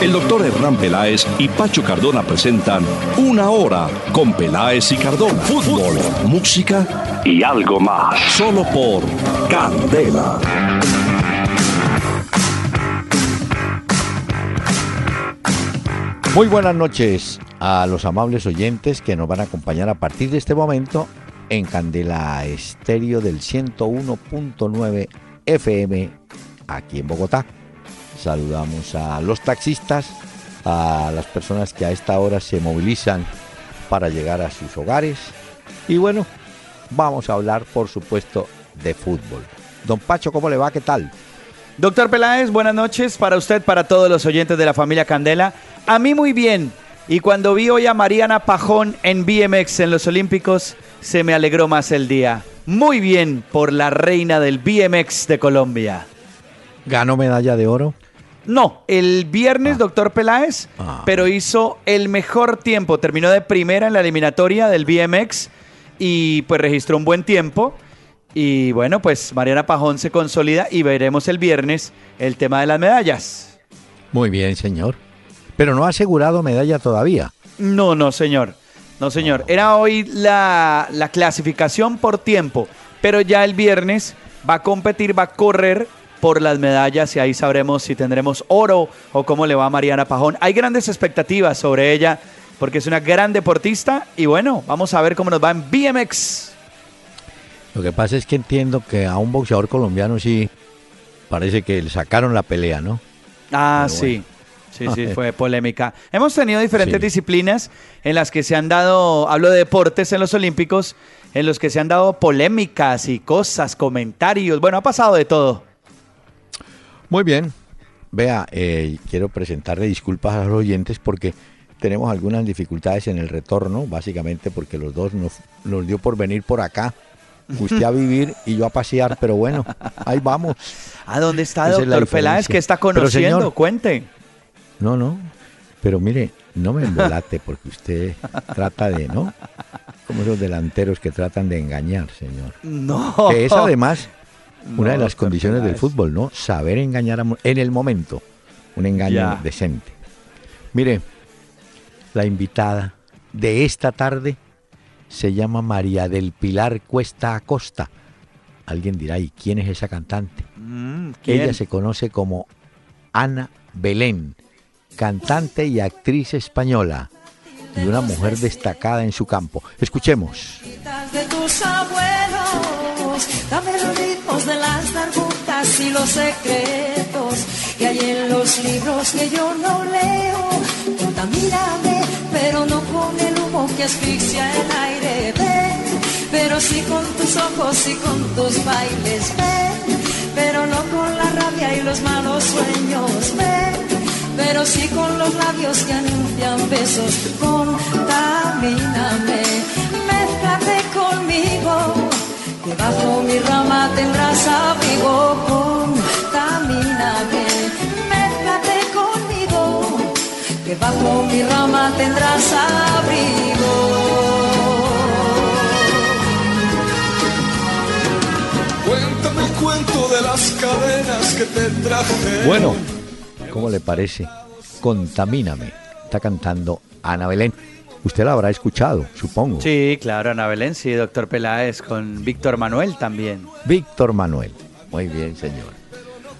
El doctor Hernán Peláez y Pacho Cardona presentan Una Hora con Peláez y Cardona. Fútbol, música y algo más. Solo por Candela. Muy buenas noches a los amables oyentes que nos van a acompañar a partir de este momento en Candela Estéreo del 101.9 FM aquí en Bogotá. Saludamos a los taxistas, a las personas que a esta hora se movilizan para llegar a sus hogares. Y bueno, vamos a hablar por supuesto de fútbol. Don Pacho, ¿cómo le va? ¿Qué tal? Doctor Peláez, buenas noches para usted, para todos los oyentes de la familia Candela. A mí muy bien. Y cuando vi hoy a Mariana Pajón en BMX en los Olímpicos, se me alegró más el día. Muy bien por la reina del BMX de Colombia. ¿Ganó medalla de oro? No, el viernes, ah. doctor Peláez, ah. pero hizo el mejor tiempo. Terminó de primera en la eliminatoria del BMX y pues registró un buen tiempo. Y bueno, pues Mariana Pajón se consolida y veremos el viernes el tema de las medallas. Muy bien, señor. Pero no ha asegurado medalla todavía. No, no, señor. No, señor. Era hoy la, la clasificación por tiempo, pero ya el viernes va a competir, va a correr por las medallas y ahí sabremos si tendremos oro o cómo le va a Mariana Pajón. Hay grandes expectativas sobre ella porque es una gran deportista y bueno, vamos a ver cómo nos va en BMX. Lo que pasa es que entiendo que a un boxeador colombiano sí parece que le sacaron la pelea, ¿no? Ah, sí. Sí, sí, fue polémica. Hemos tenido diferentes disciplinas en las que se han dado, hablo de deportes en los Olímpicos, en los que se han dado polémicas y cosas, comentarios. Bueno, ha pasado de todo. Muy bien. Vea, eh, quiero presentarle disculpas a los oyentes porque tenemos algunas dificultades en el retorno, básicamente porque los dos nos, nos dio por venir por acá. Usted a vivir y yo a pasear, pero bueno, ahí vamos. ¿A dónde está, doctor Peláez? ¿Qué está conociendo? Cuente. No, no, pero mire, no me embolate porque usted trata de, ¿no? Como esos delanteros que tratan de engañar, señor. No. Que es además una de las condiciones del fútbol, ¿no? Saber engañar en el momento. Un engaño decente. Mire, la invitada de esta tarde se llama María del Pilar Cuesta Acosta. Alguien dirá, ¿y quién es esa cantante? Mm, Ella se conoce como Ana Belén, cantante y actriz española y una mujer destacada en su campo. Escuchemos. Y los secretos que hay en los libros que yo no leo. Contamíname, pero no con el humo que asfixia el aire. Ven, pero sí con tus ojos y con tus bailes. Ven, pero no con la rabia y los malos sueños. Ven, pero sí con los labios que anuncian besos. Contamíname, mézclate conmigo que bajo mi rama tendrás abrigo, contamíname, mézclate conmigo, que bajo mi rama tendrás abrigo. Cuéntame el cuento de las cadenas que te traje. Bueno, ¿cómo le parece? Contamíname. Está cantando Ana Belén. Usted la habrá escuchado, supongo. Sí, claro, Ana Belén, sí, doctor Peláez, con Víctor Manuel también. Víctor Manuel. Muy bien, señor.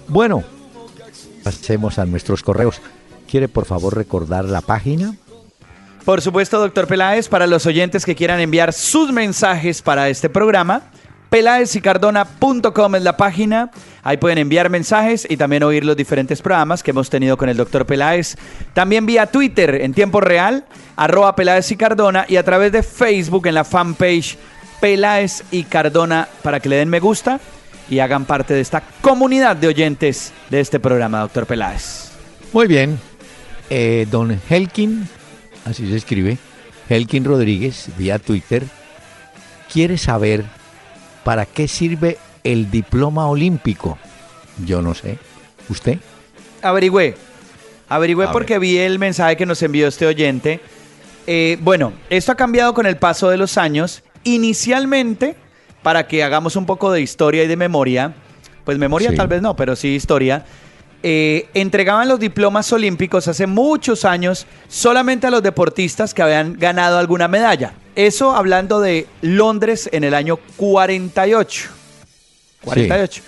Bueno, pasemos a nuestros correos. ¿Quiere por favor recordar la página? Por supuesto, doctor Peláez, para los oyentes que quieran enviar sus mensajes para este programa, peláezicardona.com es la página. Ahí pueden enviar mensajes y también oír los diferentes programas que hemos tenido con el doctor Peláez. También vía Twitter en tiempo real, arroba Peláez y Cardona, y a través de Facebook en la fanpage Peláez y Cardona para que le den me gusta y hagan parte de esta comunidad de oyentes de este programa, doctor Peláez. Muy bien. Eh, don Helkin, así se escribe, Helkin Rodríguez, vía Twitter, quiere saber ¿para qué sirve el diploma olímpico? Yo no sé. ¿Usted? Averigüé. Averigüé porque vi el mensaje que nos envió este oyente. Eh, bueno, esto ha cambiado con el paso de los años. Inicialmente, para que hagamos un poco de historia y de memoria, pues memoria tal vez no, pero sí historia. Eh, entregaban los diplomas olímpicos hace muchos años solamente a los deportistas que habían ganado alguna medalla. Eso hablando de Londres en el año 48. 48.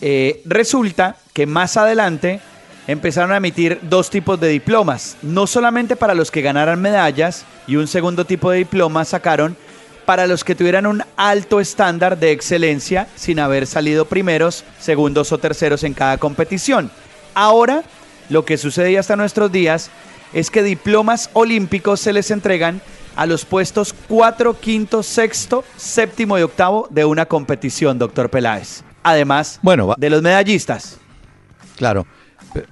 Eh, resulta que más adelante empezaron a emitir dos tipos de diplomas, no solamente para los que ganaran medallas y un segundo tipo de diploma sacaron para los que tuvieran un alto estándar de excelencia sin haber salido primeros, segundos o terceros en cada competición. Ahora, lo que sucede hasta nuestros días es que diplomas olímpicos se les entregan a los puestos 4, 5, 6, séptimo y octavo de una competición, doctor Peláez. Además de los medallistas. Claro,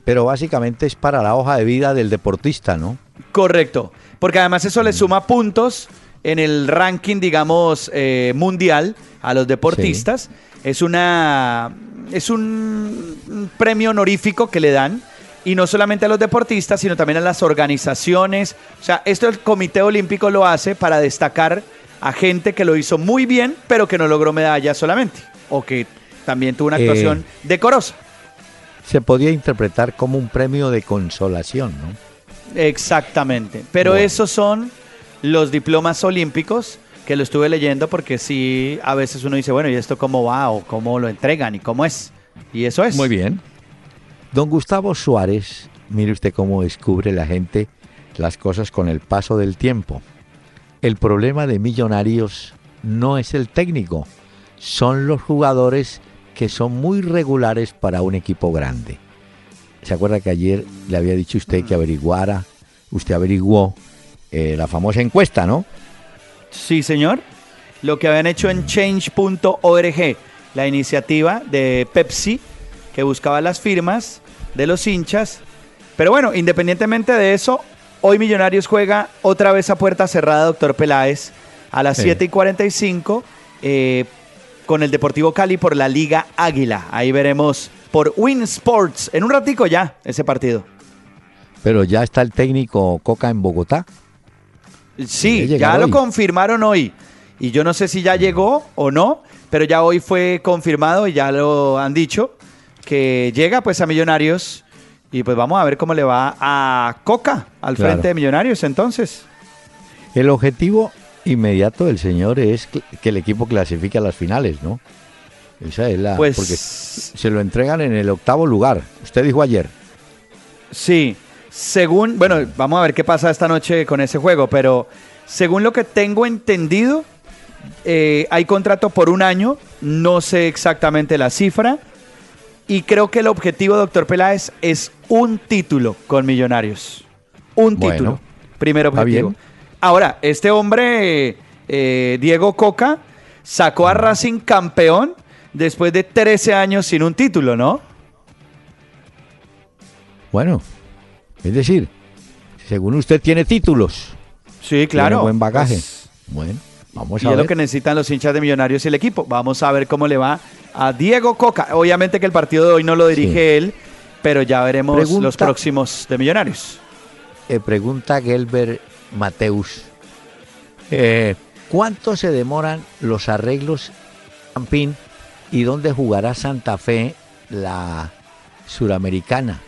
pero básicamente es para la hoja de vida del deportista, ¿no? Correcto, porque además eso le mm. suma puntos en el ranking, digamos, eh, mundial a los deportistas. Es una es un premio honorífico que le dan y no solamente a los deportistas, sino también a las organizaciones. O sea, esto el Comité Olímpico lo hace para destacar a gente que lo hizo muy bien, pero que no logró medalla solamente, o que también tuvo una actuación eh, decorosa. Se podía interpretar como un premio de consolación, ¿no? Exactamente, pero esos son los diplomas olímpicos que lo estuve leyendo porque sí, a veces uno dice, bueno, ¿y esto cómo va? ¿O cómo lo entregan? ¿Y cómo es? Y eso es. Muy bien. Don Gustavo Suárez, mire usted cómo descubre la gente las cosas con el paso del tiempo. El problema de Millonarios no es el técnico, son los jugadores que son muy regulares para un equipo grande. ¿Se acuerda que ayer le había dicho usted que averiguara, usted averiguó eh, la famosa encuesta, ¿no? Sí, señor. Lo que habían hecho en change.org, la iniciativa de Pepsi que buscaba las firmas de los hinchas. Pero bueno, independientemente de eso, hoy Millonarios juega otra vez a puerta cerrada, doctor Peláez, a las 7 y 45 eh, con el Deportivo Cali por la Liga Águila. Ahí veremos por Win Sports en un ratico ya ese partido. Pero ya está el técnico Coca en Bogotá. Sí, ya lo confirmaron hoy. Y yo no sé si ya llegó o no, pero ya hoy fue confirmado y ya lo han dicho que llega pues a Millonarios y pues vamos a ver cómo le va a Coca al frente de Millonarios entonces. El objetivo inmediato del señor es que, el equipo clasifique a las finales, ¿no? Esa es la pues, porque se lo entregan en el octavo lugar. Usted dijo ayer. Sí, según, bueno, vamos a ver qué pasa esta noche con ese juego, pero según lo que tengo entendido, eh, hay contrato por un año, no sé exactamente la cifra, y creo que el objetivo, doctor Peláez, es un título con Millonarios. Un título. Primer objetivo. Ahora, este hombre, eh, Diego Coca, sacó a Racing campeón después de 13 años sin un título, ¿no? Bueno, es decir, según usted tiene títulos. Sí, claro. Tiene buen bagaje. Pues, bueno, vamos a y ver. es lo que necesitan los hinchas de Millonarios y el equipo. Vamos a ver cómo le va a Diego Coca. Obviamente que el partido de hoy no lo dirige él, pero ya veremos los próximos de Millonarios. Eh, pregunta Gelber Mateus. Eh, ¿Cuánto se demoran los arreglos Campín y dónde jugará Santa Fe la suramericana?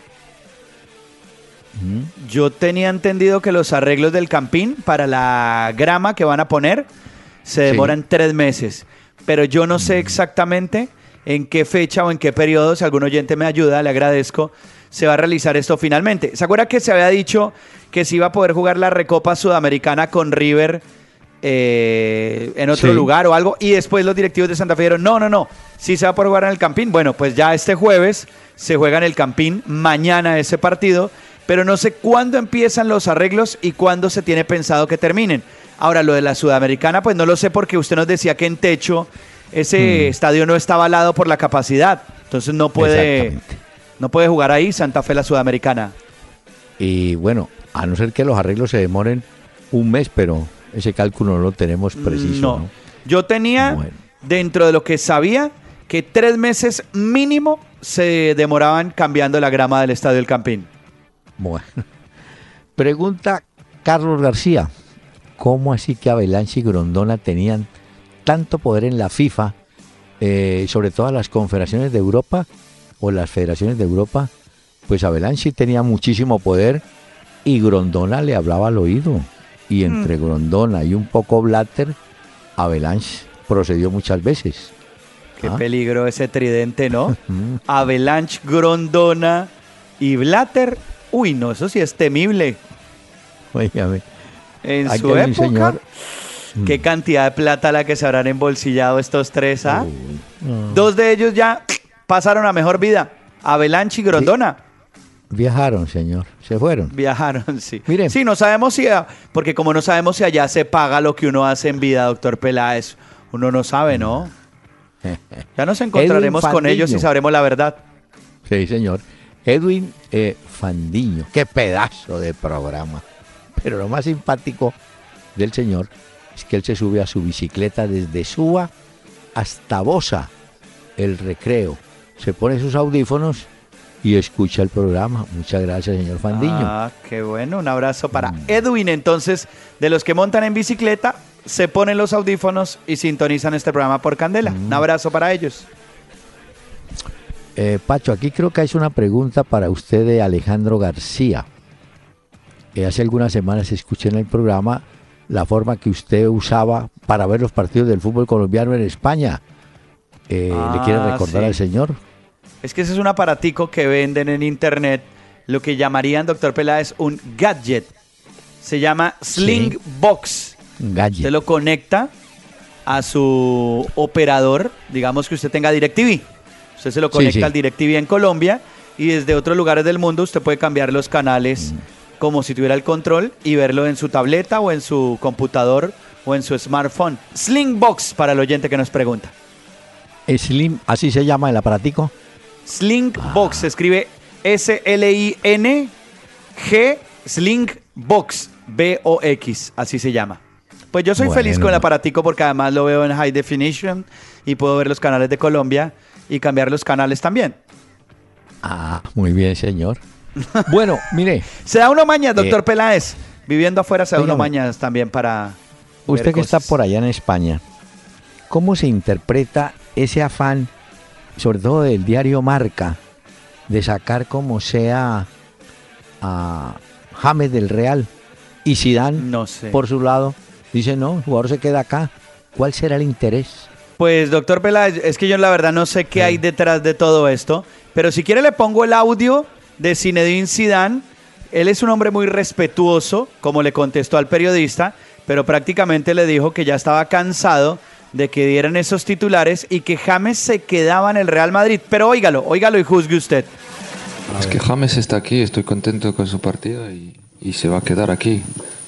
Yo tenía entendido que los arreglos del Campín para la grama que van a poner se demoran tres meses, pero yo no sé exactamente en qué fecha o en qué periodo, si algún oyente me ayuda, le agradezco, se va a realizar esto finalmente. ¿Se acuerda que se había dicho que se iba a poder jugar la Recopa Sudamericana con River eh, en otro lugar o algo? Y después los directivos de Santa Fe dijeron, no, no, no, sí se va a poder jugar en el Campín. Bueno, pues ya este jueves se juega en el Campín, mañana ese partido pero no sé cuándo empiezan los arreglos y cuándo se tiene pensado que terminen. Ahora, lo de la Sudamericana, pues no lo sé porque usted nos decía que en techo ese mm. estadio no está avalado por la capacidad. Entonces no puede, no puede jugar ahí Santa Fe la Sudamericana. Y bueno, a no ser que los arreglos se demoren un mes, pero ese cálculo no lo tenemos preciso. No. Yo tenía, dentro de lo que sabía que tres meses mínimo se demoraban cambiando la grama del Estadio del Campín. Bueno. Pregunta Carlos García. ¿Cómo así que Avalanche y Grondona tenían tanto poder en la FIFA, eh, sobre todo las confederaciones de Europa o las federaciones de Europa? Pues Avalanche tenía muchísimo poder y Grondona le hablaba al oído. Y entre mm. Grondona y un poco Blatter, Avalanche procedió muchas veces. Qué ah. peligro ese tridente, ¿no? Avalanche, Grondona y Blatter. Uy, no, eso sí es temible. Oígame. En su época, qué mm. cantidad de plata la que se habrán embolsillado estos tres, ¿ah? Dos de ellos ya pasaron a mejor vida. Avalanche y Grondona. Viajaron, señor. Se fueron. Viajaron, sí. Miren. Sí, no sabemos si, porque como no sabemos si allá se paga lo que uno hace en vida, doctor Peláez, uno no sabe, ¿no? Ya nos encontraremos con ellos y sabremos la verdad. Sí, señor. Edwin eh, Fandiño. Qué pedazo de programa. Pero lo más simpático del señor es que él se sube a su bicicleta desde Suba hasta Bosa, el recreo. Se pone sus audífonos y escucha el programa. Muchas gracias, señor Fandiño. Ah, qué bueno. Un abrazo para mm. Edwin, entonces, de los que montan en bicicleta, se ponen los audífonos y sintonizan este programa por Candela. Un mm. abrazo para ellos. Eh, Pacho, aquí creo que hay una pregunta para usted de Alejandro García. Eh, hace algunas semanas escuché en el programa la forma que usted usaba para ver los partidos del fútbol colombiano en España. Eh, ¿Le quiere ah, recordar al señor? Es que ese es un aparatico que venden en internet, lo que llamarían, doctor Peláez, un gadget. Se llama Sling Box. Gadget. Usted lo conecta a su operador, digamos que usted tenga DirecTV. Usted se lo conecta al DirecTV en Colombia y desde otros lugares del mundo usted puede cambiar los canales mm. como si tuviera el control y verlo en su tableta o en su computador o en su smartphone. Slingbox para el oyente que nos pregunta. Slim, así se llama el aparatico. Slingbox, se escribe S-L-I-N-G, Slingbox, B-O-X, así se llama. Pues yo soy feliz con el aparatico porque además lo veo en high definition y puedo ver los canales de Colombia y cambiar los canales también. Ah, muy bien, señor. Bueno, mire. se da uno mañas, doctor eh, Peláez. Viviendo afuera se da uno mañas también para. Usted que está por allá en España, ¿cómo se interpreta ese afán, sobre todo del diario Marca, de sacar como sea a James del Real y Zidane no sé. por su lado? Dice, no, el jugador se queda acá. ¿Cuál será el interés? Pues, doctor Peláez, es que yo la verdad no sé qué hay detrás de todo esto, pero si quiere le pongo el audio de Zinedine Zidane. Él es un hombre muy respetuoso, como le contestó al periodista, pero prácticamente le dijo que ya estaba cansado de que dieran esos titulares y que James se quedaba en el Real Madrid. Pero óigalo, óigalo y juzgue usted. Es que James está aquí, estoy contento con su partido y, y se va a quedar aquí,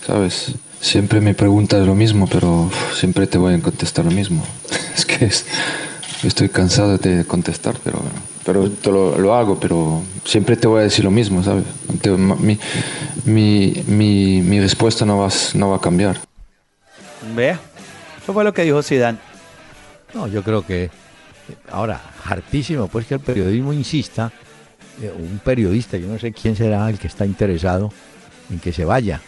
¿sabes? Siempre me preguntas lo mismo, pero siempre te voy a contestar lo mismo. Es que estoy cansado de contestar, pero, pero lo, lo, hago, pero siempre te voy a decir lo mismo, ¿sabes? Mi, mi, mi, mi respuesta no va, no va a cambiar. Vea, eso fue lo que dijo Zidane. No, yo creo que ahora, hartísimo, pues que el periodismo insista, eh, un periodista, yo no sé quién será el que está interesado en que se vaya.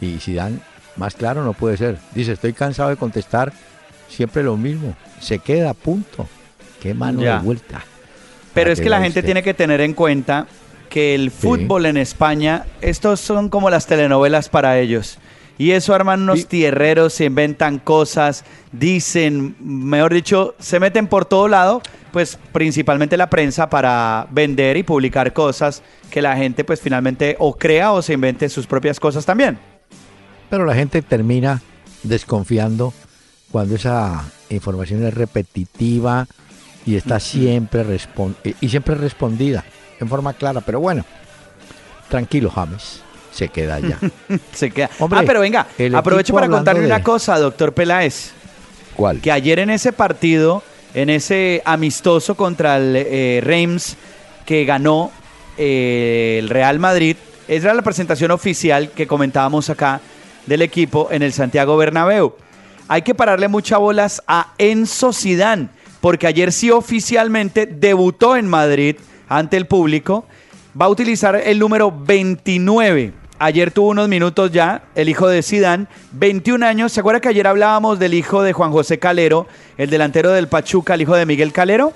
Y Zidane más claro no puede ser. Dice, estoy cansado de contestar siempre lo mismo. Se queda, punto. Qué mano de vuelta. Pero es que la gente tiene que tener en cuenta que el fútbol en España, estos son como las telenovelas para ellos. Y eso arman unos tierreros, se inventan cosas, dicen, mejor dicho, se meten por todo lado, pues principalmente la prensa para vender y publicar cosas que la gente pues finalmente o crea o se invente sus propias cosas también. Pero la gente termina desconfiando cuando esa información es repetitiva y está siempre y siempre respondida en forma clara. Pero bueno, tranquilo, James. Se queda ya. se queda. ah, pero venga, aprovecho para contarle una cosa, doctor Peláez. ¿Cuál? Que ayer en ese partido, en ese amistoso contra el eh, Reims que ganó eh, el Real Madrid, esa era la presentación oficial que comentábamos acá del equipo en el Santiago Bernabéu. hay que pararle muchas bolas a Enzo Zidane, porque ayer sí oficialmente debutó en Madrid ante el público. Va a utilizar el número 29. Ayer tuvo unos minutos ya, el hijo de Zidane, 21 años. ¿Se acuerda que ayer hablábamos del hijo de Juan José Calero, el delantero del Pachuca, el hijo de Miguel Calero?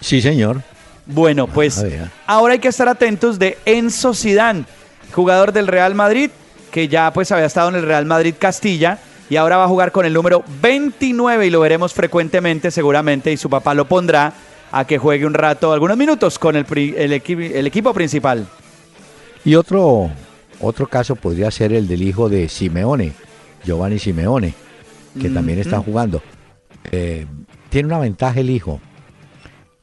Sí, señor. Bueno, pues ahora hay que estar atentos de Enzo Zidane, jugador del Real Madrid, que ya pues había estado en el Real Madrid Castilla y ahora va a jugar con el número 29 y lo veremos frecuentemente seguramente y su papá lo pondrá a que juegue un rato, algunos minutos con el, el, el equipo principal. Y otro, otro caso podría ser el del hijo de Simeone, Giovanni Simeone, que también está jugando. Eh, tiene una ventaja el hijo.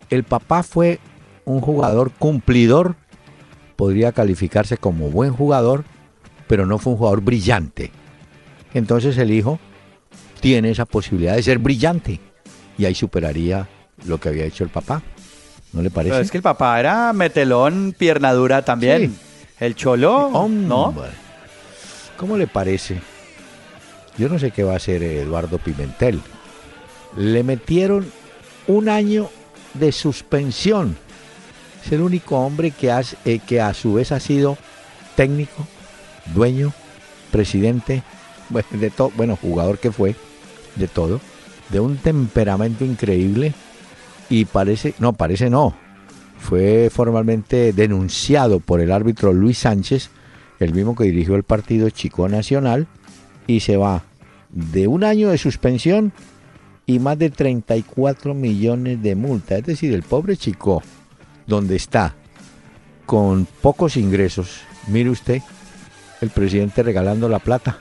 El papá fue un jugador cumplidor, podría calificarse como buen jugador, pero no fue un jugador brillante. Entonces el hijo tiene esa posibilidad de ser brillante y ahí superaría lo que había hecho el papá. ¿No le parece? es que el papá era metelón, pierna dura también. El cholo, ¿no? ¿Cómo le parece? Yo no sé qué va a hacer Eduardo Pimentel. Le metieron un año de suspensión es el único hombre que, eh, que a su vez ha sido técnico, dueño, presidente, de todo, bueno, jugador que fue, de todo, de un temperamento increíble y parece, no, parece no, fue formalmente denunciado por el árbitro Luis Sánchez, el mismo que dirigió el partido Chico Nacional, y se va de un año de suspensión y más de 34 millones de multa. Es decir, el pobre Chico donde está con pocos ingresos, mire usted, el presidente regalando la plata,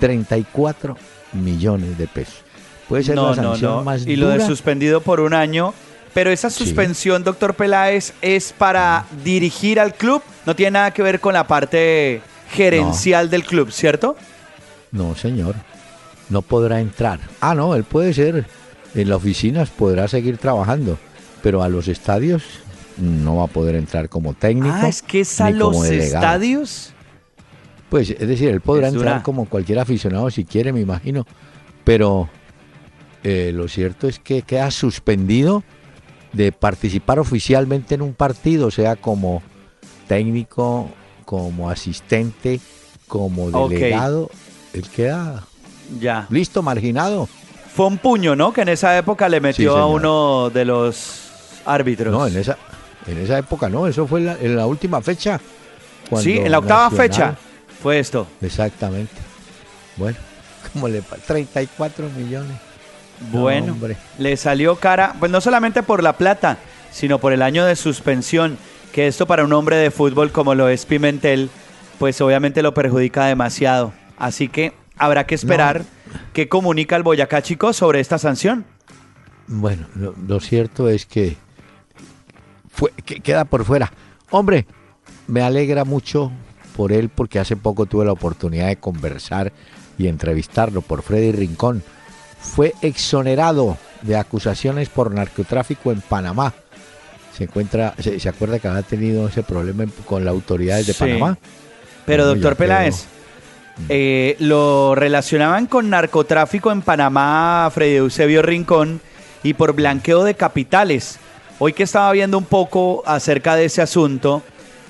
34 millones de pesos. Puede ser la sanción más Y lo de suspendido por un año. Pero esa suspensión, doctor Peláez, es para dirigir al club. No tiene nada que ver con la parte gerencial del club, ¿cierto? No, señor. No podrá entrar. Ah, no, él puede ser. En las oficinas podrá seguir trabajando. Pero a los estadios no va a poder entrar como técnico. Ah, es que es a los estadios. Pues es decir, él podrá entrar como cualquier aficionado si quiere, me imagino. Pero eh, lo cierto es que queda suspendido de participar oficialmente en un partido, sea como técnico, como asistente, como delegado. Él queda ya. listo, marginado. Fue un puño, ¿no? Que en esa época le metió a uno de los árbitros. No, en esa, en esa época no, eso fue en la, última fecha. Sí, en la octava fecha fue esto. Exactamente. Bueno, como le 34 millones. Bueno, le salió cara, pues no solamente por la plata, sino por el año de suspensión, que esto para un hombre de fútbol como lo es Pimentel, pues obviamente lo perjudica demasiado. Así que habrá que esperar qué comunica el Boyacá Chico sobre esta sanción. Bueno, lo cierto es que que queda por fuera. Hombre, me alegra mucho por él porque hace poco tuve la oportunidad de conversar y entrevistarlo por Freddy Rincón. Fue exonerado de acusaciones por narcotráfico en Panamá. Se encuentra, se, acuerda que había tenido ese problema con las autoridades de Panamá. Pero doctor Peláez, eh, lo relacionaban con narcotráfico en Panamá, Freddy Eusebio Rincón, y por blanqueo de capitales. Hoy que estaba viendo un poco acerca de ese asunto,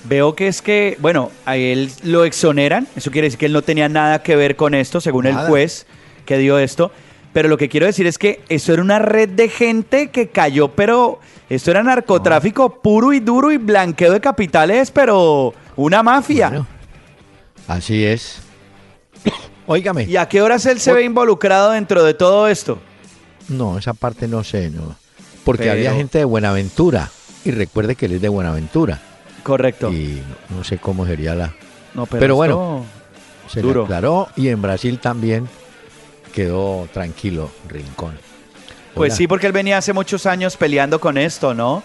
veo que es que, bueno, a él lo exoneran, eso quiere decir que él no tenía nada que ver con esto, según el juez que dio esto, pero lo que quiero decir es que eso era una red de gente que cayó, pero esto era narcotráfico puro y duro y blanqueo de capitales, pero una mafia. así es. Óigame. ¿Y a qué horas él se ve involucrado dentro de todo esto? No, esa parte no sé, no. Porque había gente de Buenaventura. Y recuerde que él es de Buenaventura. Correcto. Y no sé cómo sería la. No, pero, bueno, se duro. aclaró y en Brasil también quedó tranquilo Rincón. Pues sí, porque él venía hace muchos años peleando con esto, ¿no?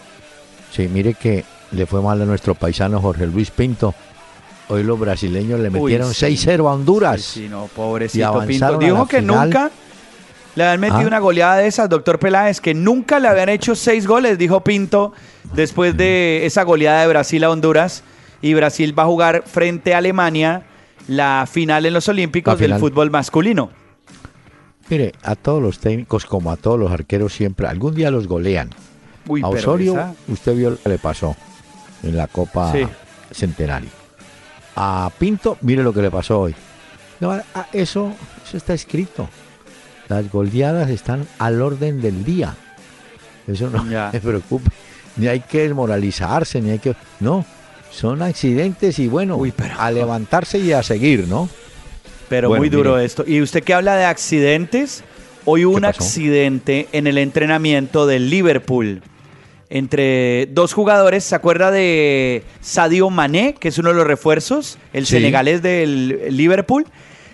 Sí, mire que le fue mal a nuestro paisano Jorge Luis Pinto. Hoy los brasileños le metieron 6-0 a Honduras. Sí, no, pobrecito Pinto. Dijo que nunca le habían metido ah. una goleada de esas, doctor Peláez, que nunca le habían hecho seis goles, dijo Pinto, después de esa goleada de Brasil a Honduras. Y Brasil va a jugar frente a Alemania la final en los Olímpicos del fútbol masculino. Mire, a todos los técnicos, como a todos los arqueros, siempre, algún día los golean. a Osorio, usted vio lo que le pasó en la Copa Centenario. A Pinto, mire lo que le pasó hoy. eso, eso está escrito. Las goleadas están al orden del día. Eso no me preocupe. Ni hay que desmoralizarse, ni hay que... No, son accidentes y bueno, a levantarse y a seguir, ¿no? Pero muy duro esto. Y usted que habla de accidentes, hoy hubo un accidente en el entrenamiento del Liverpool entre dos jugadores. ¿Se acuerda de Sadio Mané, que es uno de los refuerzos, el senegalés del Liverpool?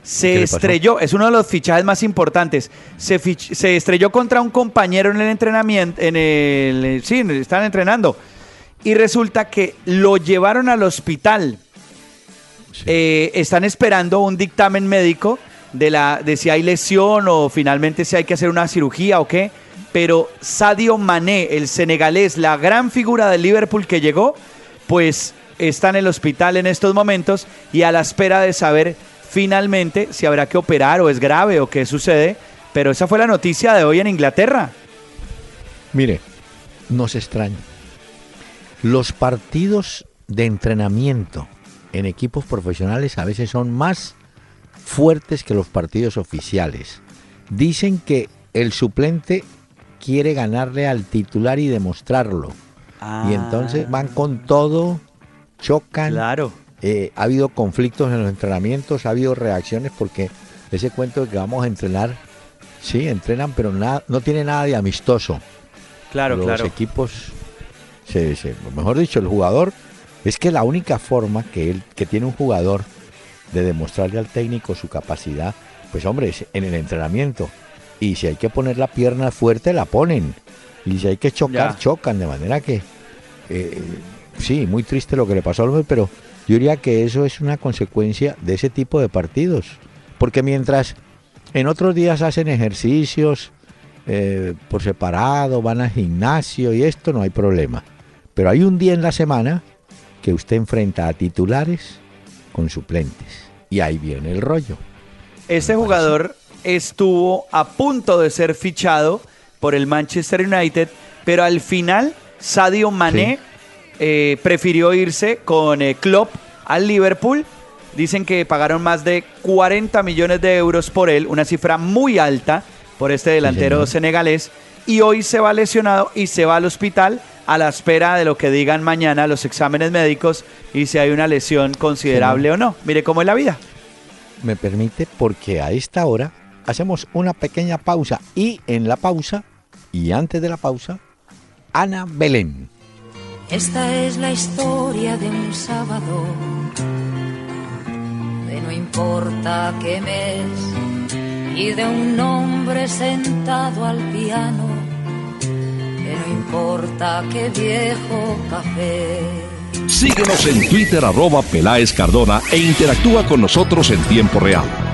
Se estrelló, es uno de los fichajes más importantes. Se, se, estrelló contra un compañero en el entrenamiento, en el, sí, están entrenando. Y resulta que lo llevaron al hospital eh, están esperando un dictamen médico de, la, de si hay lesión o finalmente si hay que hacer una cirugía o qué. Pero Sadio Mané, el senegalés, la gran figura del Liverpool que llegó, pues está en el hospital en estos momentos y a la espera de saber finalmente si habrá que operar o es grave o qué sucede. Pero esa fue la noticia de hoy en Inglaterra. Mire, no se extraña. Los partidos de entrenamiento en equipos profesionales a veces son más fuertes que los partidos oficiales. Dicen que el suplente quiere ganarle al titular y demostrarlo. Y entonces ah. van con todo, chocan. Claro. Eh, ha habido conflictos en los entrenamientos, ha habido reacciones porque ese cuento de que vamos a entrenar, sí, entrenan, pero nada, no tiene nada de amistoso. Claro, los claro. Los equipos, se, mejor dicho, el jugador es que la única forma que, él, que tiene un jugador de demostrarle al técnico su capacidad, pues hombre, es en el entrenamiento. Y si hay que poner la pierna fuerte, la ponen. Y si hay que chocar, chocan. De manera que, eh, sí, muy triste lo que le pasó al hombre, pero yo diría que eso es una consecuencia de ese tipo de partidos. Porque mientras en otros días hacen ejercicios eh, por separado, van al gimnasio y esto, no hay problema. Pero hay un día en la semana que usted enfrenta a titulares con suplentes. Y ahí viene el rollo. Este jugador estuvo a punto de ser fichado por el Manchester United, pero al final Sadio Mané eh, prefirió irse con eh, Klopp al Liverpool. Dicen que pagaron más de 40 millones de euros por él, una cifra muy alta por este delantero senegalés. Y hoy se va lesionado y se va al hospital a la espera de lo que digan mañana los exámenes médicos y si hay una lesión considerable o no. Mire cómo es la vida. Me permite porque a esta hora hacemos una pequeña pausa y en la pausa y antes de la pausa, Ana Belén. Esta es la historia de un sábado, de no importa qué mes, y de un hombre sentado al piano no importa qué viejo café. Síguenos en Twitter arroba Peláez Cardona e interactúa con nosotros en tiempo real.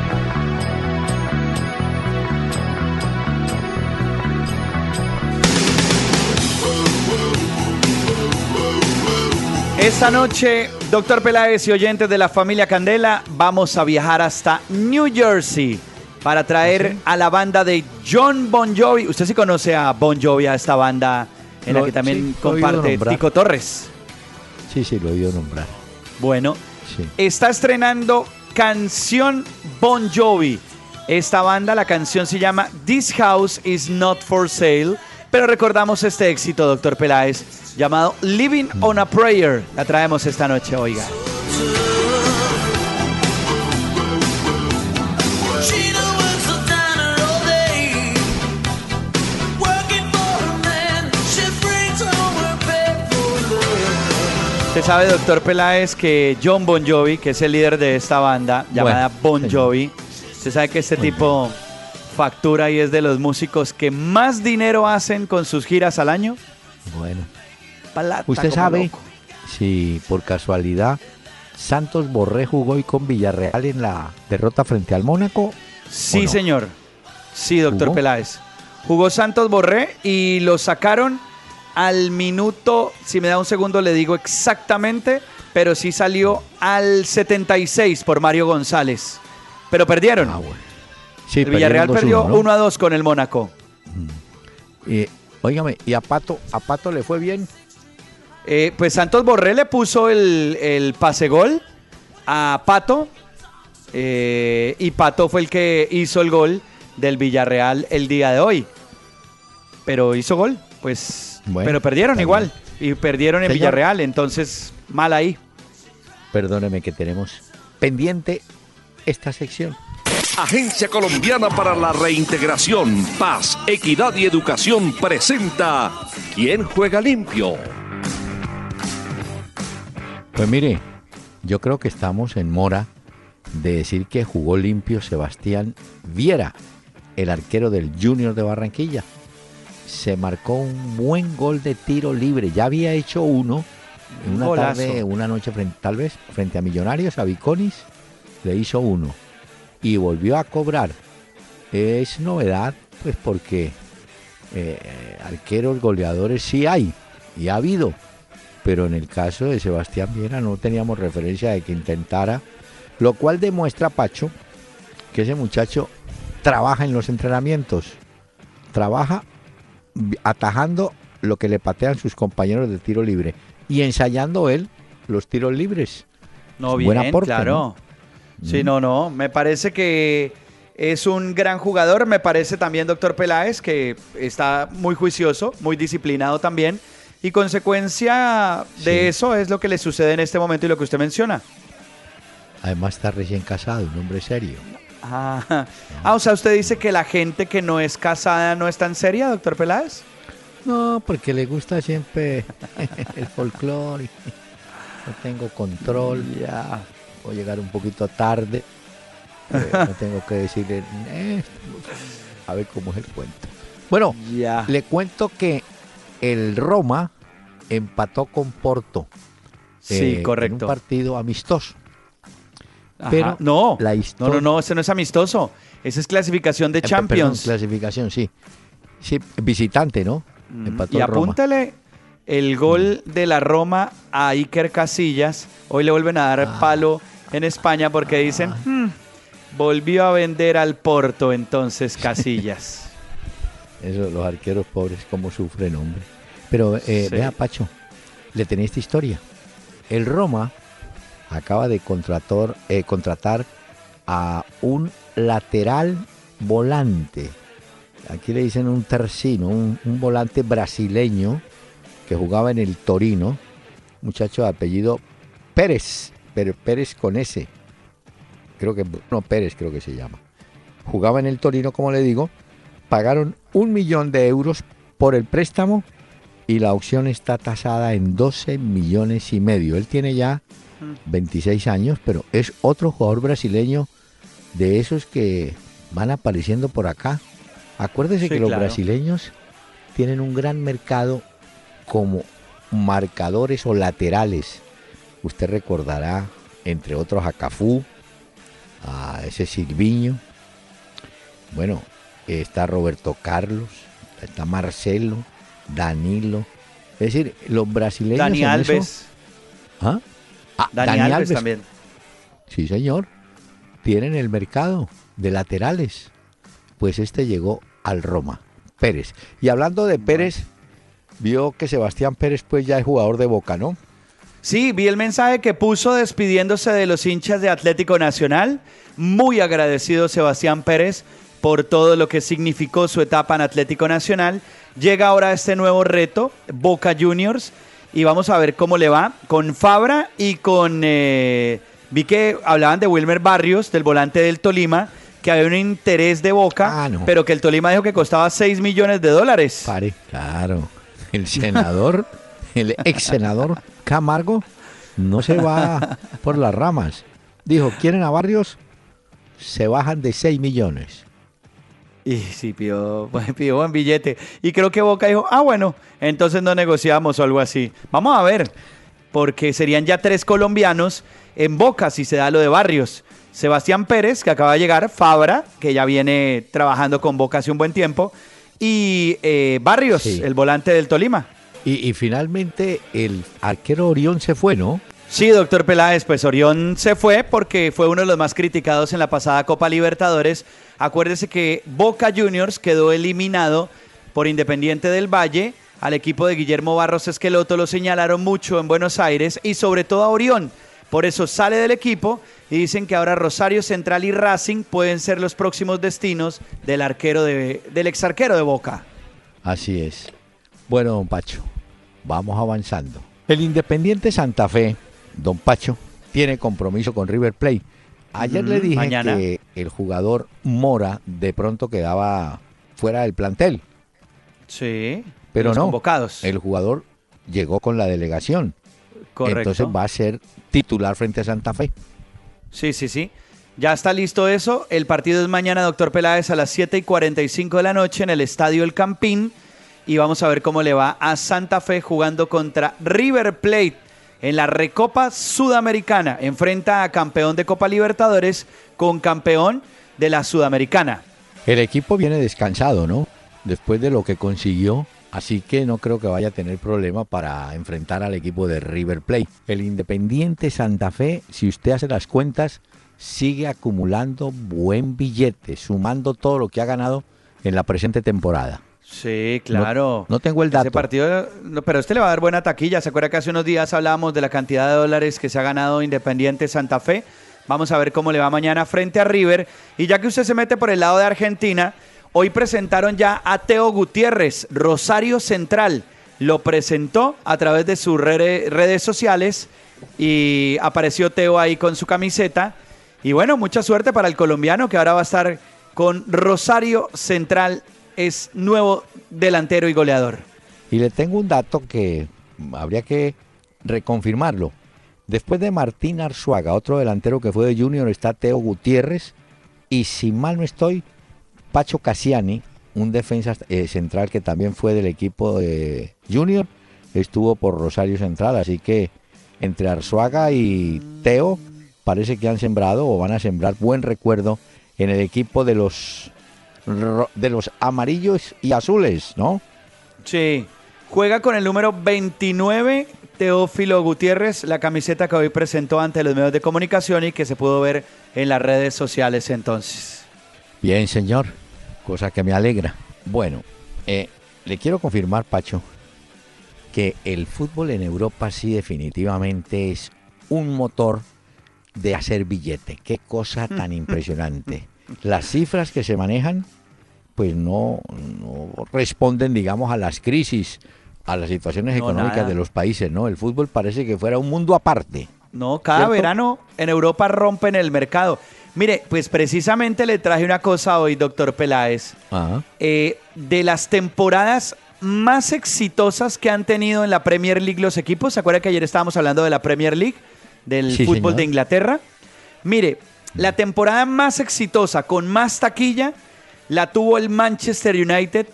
Esta noche, doctor Peláez y oyentes de la familia Candela, vamos a viajar hasta New Jersey para traer ¿Ah, a la banda de John Bon Jovi. Usted sí conoce a Bon Jovi, a esta banda en la que también comparte Tico Torres. Sí, sí, lo he oído nombrar. Bueno, está estrenando canción Bon Jovi. Esta banda, la canción se llama This House is Not for Sale. Pero recordamos este éxito, doctor Peláez, llamado Living on a Prayer. La traemos esta noche, oiga. Usted sabe, doctor Peláez, que John Bon Jovi, que es el líder de esta banda llamada Bon Jovi, usted sabe que este tipo factura y es de los músicos que más dinero hacen con sus giras al año. Bueno. usted sabe si por casualidad Santos Borré jugó hoy con Villarreal en la derrota frente al Mónaco. Sí, señor. Sí, doctor Peláez. Jugó Santos Borré y lo sacaron al minuto, si me da un segundo le digo exactamente, pero sí salió al 76 por Mario González. Pero perdieron. Ah, el Villarreal perdió 1 a 2 con el Mónaco. Y, óigame, ¿y a Pato, a Pato le fue bien? Eh, pues Santos Borré le puso el, el pase gol a Pato. Eh, y Pato fue el que hizo el gol del Villarreal el día de hoy. Pero hizo gol, pues. pero perdieron igual. Y perdieron en Villarreal, entonces mal ahí. Perdóneme que tenemos pendiente esta sección. Agencia Colombiana para la Reintegración, Paz, Equidad y Educación presenta ¿Quién juega limpio? Pues mire, yo creo que estamos en mora de decir que jugó limpio Sebastián Viera, el arquero del Junior de Barranquilla. Se marcó un buen gol de tiro libre. Ya había hecho uno en una tarde, una noche, frente, tal vez frente a Millonarios, a Viconis, le hizo uno y volvió a cobrar. Es novedad, pues porque eh, arqueros goleadores sí hay y ha habido, pero en el caso de Sebastián Viera no teníamos referencia de que intentara, lo cual demuestra, Pacho, que ese muchacho trabaja en los entrenamientos, trabaja atajando lo que le patean sus compañeros de tiro libre y ensayando él los tiros libres. No, bien, claro. Sí, no, no. Me parece que es un gran jugador. Me parece también, doctor Peláez, que está muy juicioso, muy disciplinado también. Y consecuencia de eso es lo que le sucede en este momento y lo que usted menciona. Además está recién casado, un hombre serio. Ah, ah, o sea, usted dice que la gente que no es casada no es tan seria, doctor Peláez. No, porque le gusta siempre el folclore. No tengo control. Ya. Voy a llegar un poquito tarde. Eh, no tengo que decirle. Eh, a ver cómo es el cuento. Bueno, ya. le cuento que el Roma empató con Porto. Sí, correcto. En un partido amistoso. Pero no, no, no, no, ese no es amistoso. Esa es clasificación de eh, Champions. clasificación, sí. Sí, visitante, ¿no? y apúntale el gol de la Roma a Iker Casillas. Hoy le vuelven a dar ah. palo en España porque dicen, hmm, volvió a vender al Porto entonces Casillas. Eso, los arqueros pobres, cómo sufren, hombre. Pero eh, vea, Pacho, le tenía esta historia. El Roma acaba de contratar, eh, contratar a un lateral volante aquí le dicen un tercino, un, volante brasileño que jugaba en el Torino, muchacho de apellido Pérez, pero Pérez con S. Creo que, no, Pérez creo que se llama. Jugaba en el Torino, como le digo, pagaron un millón de euros por el préstamo y la opción está tasada en 12 millones y medio. Él tiene ya 26 años, pero es otro jugador brasileño de esos que van apareciendo por acá Acuérdese que los brasileños tienen un gran mercado como marcadores o laterales. Usted recordará, entre otros, a Cafú, a ese Silviño. Bueno, está Roberto Carlos, está Marcelo, Danilo. Es decir, los brasileños. Dani Alves. ¿Ah? ah Dani, Alves también. Sí, señor. Tienen el mercado de laterales. Pues este llegó al Roma. Pérez. Y hablando de Pérez, vio que Sebastián Pérez pues ya es jugador de Boca, ¿no? Sí, vi el mensaje que puso despidiéndose de los hinchas de Atlético Nacional. Muy agradecido Sebastián Pérez por todo lo que significó su etapa en Atlético Nacional. Llega ahora este nuevo reto, Boca Juniors, y vamos a ver cómo le va con Fabra y con... Eh, vi que hablaban de Wilmer Barrios, del volante del Tolima, que había un interés de Boca, ah, pero que el Tolima dijo que costaba 6 millones de dólares. Pare, claro. El senador, el ex senador Camargo, no se va por las ramas. Dijo, ¿quieren a Barrios? Se bajan de 6 millones. Y sí, pidió, pidió buen billete. Y creo que Boca dijo, ah, bueno, entonces no negociamos o algo así. Vamos a ver, porque serían ya tres colombianos en Boca si se da lo de Barrios. Sebastián Pérez, que acaba de llegar, Fabra, que ya viene trabajando con Boca hace un buen tiempo, y eh, Barrios, el volante del Tolima. Y, finalmente el arquero Orión se fue, ¿no? Sí, doctor Peláez, pues Orión se fue porque fue uno de los más criticados en la pasada Copa Libertadores. Acuérdese que Boca Juniors quedó eliminado por Independiente del Valle. Al equipo de Guillermo Barros Esqueloto lo señalaron mucho en Buenos Aires y sobre todo a Orión. Por eso sale del equipo y dicen que ahora Rosario Central y Racing pueden ser los próximos destinos del arquero de, del ex arquero de Boca. Así es. Bueno, don Pacho, vamos avanzando. El Independiente Santa Fe, don Pacho, tiene compromiso con River Plate. Ayer le dije que el jugador Mora de pronto quedaba fuera del plantel. Sí. Pero no. Convocados. El jugador llegó con la delegación. Correcto. Entonces va a ser titular frente a Santa Fe. Sí, sí, sí. Ya está listo eso. El partido es mañana, doctor Peláez, a las 7 y 45 de la noche en el Estadio El Campín. Y vamos a ver cómo le va a Santa Fe jugando contra River Plate en la Recopa Sudamericana. Enfrenta a campeón de Copa Libertadores con campeón de la Sudamericana. El equipo viene descansado, ¿no? Después de lo que consiguió Así que no creo que vaya a tener problema para enfrentar al equipo de River Plate. El Independiente Santa Fe, si usted hace las cuentas, sigue acumulando buen billete, sumando todo lo que ha ganado en la presente temporada. Sí, claro. No, tengo el dato. partido, pero este le va a dar buena taquilla. ¿Se acuerda que hace unos días hablábamos de la cantidad de dólares que se ha ganado Independiente Santa Fe? Vamos a ver cómo le va mañana frente a River. Y ya que usted se mete por el lado de Argentina, Hoy presentaron ya a Teo Gutiérrez, Rosario Central. Lo presentó a través de sus redes sociales y apareció Teo ahí con su camiseta. Y bueno, mucha suerte para el colombiano que ahora va a estar con Rosario Central, es nuevo delantero y goleador. Y le tengo un dato que habría que reconfirmarlo. Después de Martín Arzuaga, otro delantero que fue de Junior, está Teo Gutiérrez. Y si mal no estoy, Pacho Cassiani, un defensa eh, central que también fue del equipo de Junior, estuvo por Rosario Central, así que entre Arzuaga y Teo parece que han sembrado o van a sembrar buen recuerdo en el equipo de los de los amarillos y azules, ¿no? Sí. Juega con el número 29 Teófilo Gutiérrez, la camiseta que hoy presentó ante los medios de comunicación y que se pudo ver en las redes sociales entonces. Bien, señor cosa que me alegra. Bueno, eh, le quiero confirmar, Pacho, que el fútbol en Europa sí definitivamente es un motor de hacer billete. Qué cosa tan impresionante. Las cifras que se manejan, pues no, responden, digamos, a las crisis, a las situaciones económicas de los países, ¿no? El fútbol parece que fuera un mundo aparte. No, cada verano en Europa rompen el mercado. Mire, pues precisamente le traje una cosa hoy, doctor Peláez. Eh, de las temporadas más exitosas que han tenido en la Premier League los equipos, ¿se acuerda que ayer estábamos hablando de la Premier League, del fútbol de Inglaterra? Mire, la temporada más exitosa, con más taquilla, la tuvo el Manchester United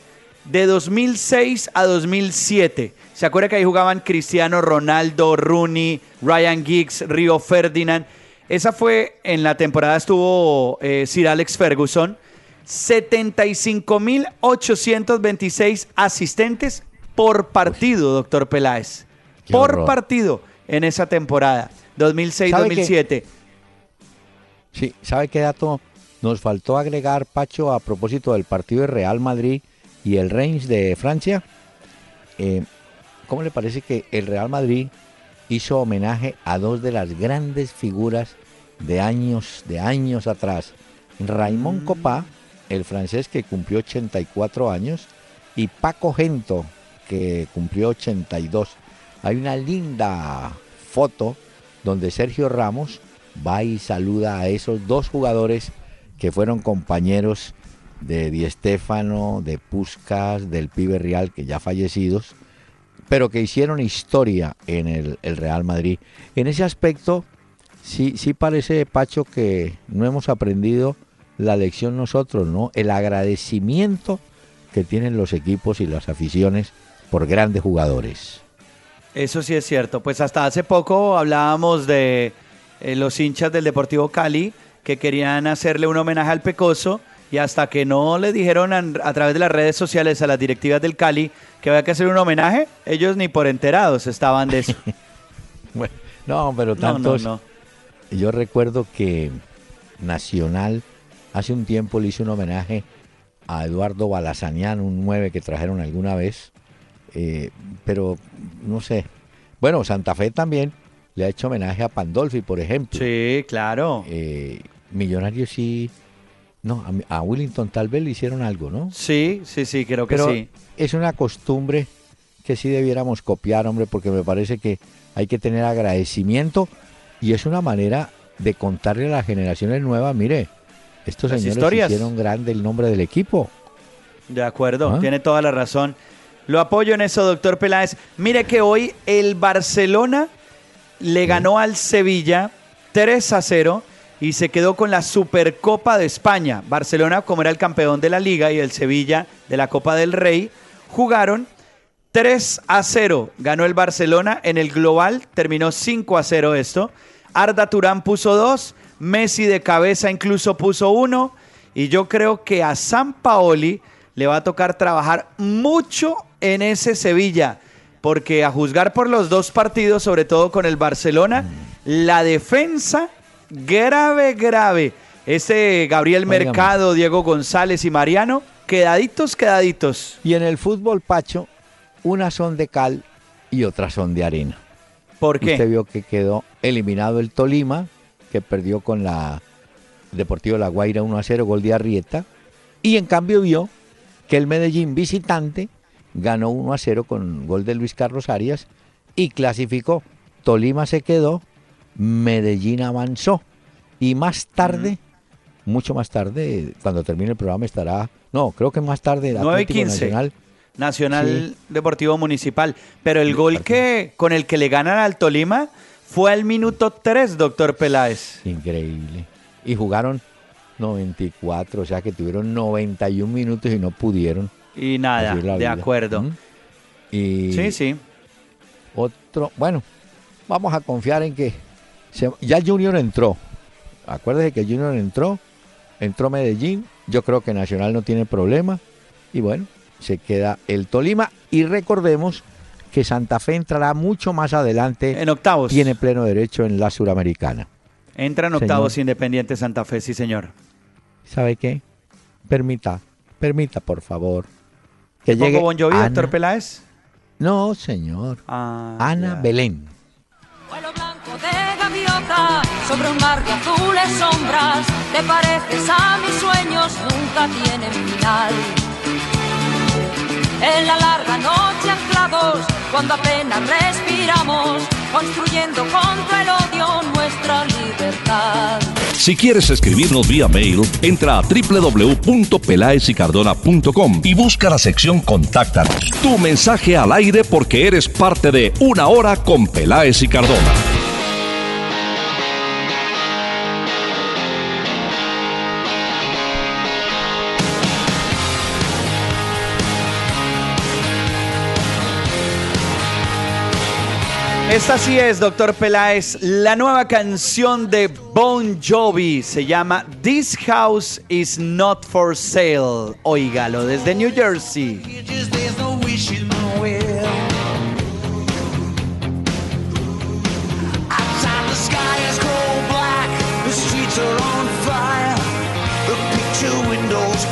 de 2006 a 2007. ¿Se acuerda que ahí jugaban Cristiano Ronaldo, Rooney, Ryan Giggs, Rio Ferdinand? Esa fue, en la temporada estuvo eh, Sir Alex Ferguson. 75.826 asistentes por partido, doctor Peláez. Por partido en esa temporada, 2006-2007. Sí, ¿sabe qué dato nos faltó agregar, Pacho, a propósito del partido de Real Madrid y el Reims de Francia? Eh, ¿Cómo le parece que el Real Madrid hizo homenaje a dos de las grandes figuras de años, de años atrás. Raymond Copá, el francés que cumplió 84 años, y Paco Gento, que cumplió 82. Hay una linda foto donde Sergio Ramos va y saluda a esos dos jugadores que fueron compañeros de Di Stéfano, de Puskas, del Pibe Real, que ya fallecidos, pero que hicieron historia en el, el Real Madrid. En ese aspecto, sí, sí parece, Pacho, que no hemos aprendido la lección nosotros, ¿no? El agradecimiento que tienen los equipos y las aficiones por grandes jugadores. Eso sí es cierto. Pues hasta hace poco hablábamos de eh, los hinchas del Deportivo Cali que querían hacerle un homenaje al Pecoso y hasta que no le dijeron a, través de las redes sociales a las directivas del Cali que había que hacer un homenaje, ellos ni por enterados estaban de eso. bueno, No, pero tantos. Yo recuerdo que Nacional hace un tiempo le hizo un homenaje a Eduardo Balazanian, un 9 que trajeron alguna vez. Eh, pero no sé. Bueno, Santa Fe también le ha hecho homenaje a Pandolfi, por ejemplo. Sí, claro. Eh, Millonarios sí. No, a, Willington tal vez le hicieron algo, ¿no? Sí, sí, sí, creo que Pero sí. Es una costumbre que sí debiéramos copiar, hombre, porque me parece que hay que tener agradecimiento y es una manera de contarle a las generaciones nuevas, mire, estos señores hicieron grande el nombre del equipo. De acuerdo, ¿Ah? tiene toda la razón. Lo apoyo en eso, doctor Peláez. Mire que hoy el Barcelona le ganó al Sevilla 3 a 0 y se quedó con la Supercopa de España. Barcelona, como era el campeón de la liga, y el Sevilla de la Copa del Rey, jugaron 3 a 0 ganó el Barcelona. En el global terminó 5 a 0 esto. Arda Turán puso 2. Messi de cabeza incluso puso 1. Y yo creo que a San Paoli le va a tocar trabajar mucho en ese Sevilla. Porque a juzgar por los dos partidos, sobre todo con el Barcelona, la defensa grave, grave. Ese Gabriel Mercado, Diego González y Mariano, quedaditos, quedaditos. Y en el fútbol, Pacho, unas son de cal y otras son de arena. ¿Por qué? Usted vio que quedó eliminado el Tolima, que perdió con la Deportivo La Guaira 1 a 0, gol de Arrieta. Y en cambio vio que el Medellín visitante ganó 1 a 0 con gol de Luis Carlos Arias y clasificó. Tolima se quedó, Medellín avanzó. Y más tarde, mucho más tarde, cuando termine el programa estará, no, creo que más tarde, 9 Nacional Nacional Deportivo Municipal. Pero el gol que con el que le ganan al Tolima fue al minuto 3, doctor Peláez. Increíble. Y jugaron 94, o sea que tuvieron 91 minutos y no pudieron. Y nada, de acuerdo. Y sí, sí. Otro, bueno, vamos a confiar en que ya Junior entró. Acuérdese que Junior entró, entró Medellín. Yo creo que Nacional no tiene problema. Y bueno, se queda el Tolima y recordemos que Santa Fe entrará mucho más adelante. En octavos. Tiene pleno derecho en la Suramericana. Entra en octavos Independiente Santa Fe, sí señor. ¿Sabe qué? Permita, permita por favor. Que llegue Bon Jovi, doctor Peláez? No, señor. Ah, Ana Belén. Vuelo blanco de gaviota sobre un mar de azules sombras. Te pareces a mis sueños, nunca tienen final en la larga noche anclados, cuando apenas respiramos, construyendo contra el odio nuestra libertad. Si quieres escribirnos vía mail, entra a www.pelaesicardona.com y busca la sección Contáctanos. Tu mensaje al aire porque eres parte de Una Hora con Peláez y Cardona. Esta sí es, doctor Peláez, la nueva canción de Bon Jovi. Se llama This House is Not for Sale. Óigalo desde New Jersey.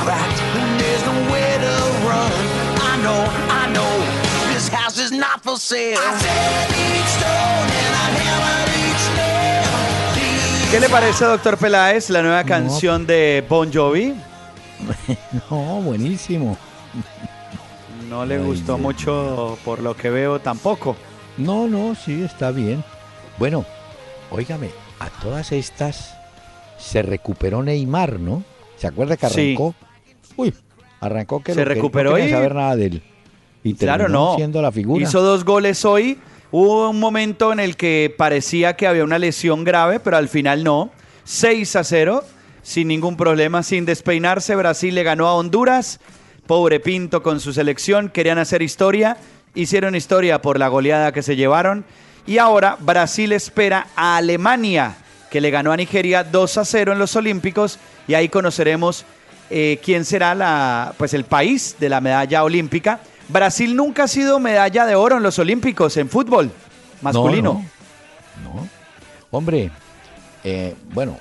cracked not for sale. ¿Qué le parece, doctor Peláez, la nueva canción de Bon Jovi? No, buenísimo. No le gustó mucho por lo que veo tampoco. No, no, sí, está bien. Bueno, óigame, a todas estas se recuperó Neymar, ¿no? ¿Se acuerda que arrancó? Uy, arrancó que se recuperó y... saber nada de él. Y claro, no. siendo la figura. Hizo dos goles hoy Hubo un momento en el que parecía que había una lesión grave, pero al final no. 6 a 0, sin ningún problema, sin despeinarse. Brasil le ganó a Honduras. Pobre Pinto con su selección. Querían hacer historia. Hicieron historia por la goleada que se llevaron. Y ahora Brasil espera a Alemania, que le ganó a Nigeria 2 a 0 en los Olímpicos. Y ahí conoceremos eh, quién será la, pues el país de la medalla olímpica. Brasil nunca ha sido medalla de oro en los Olímpicos en fútbol masculino. No, Hombre, eh, bueno,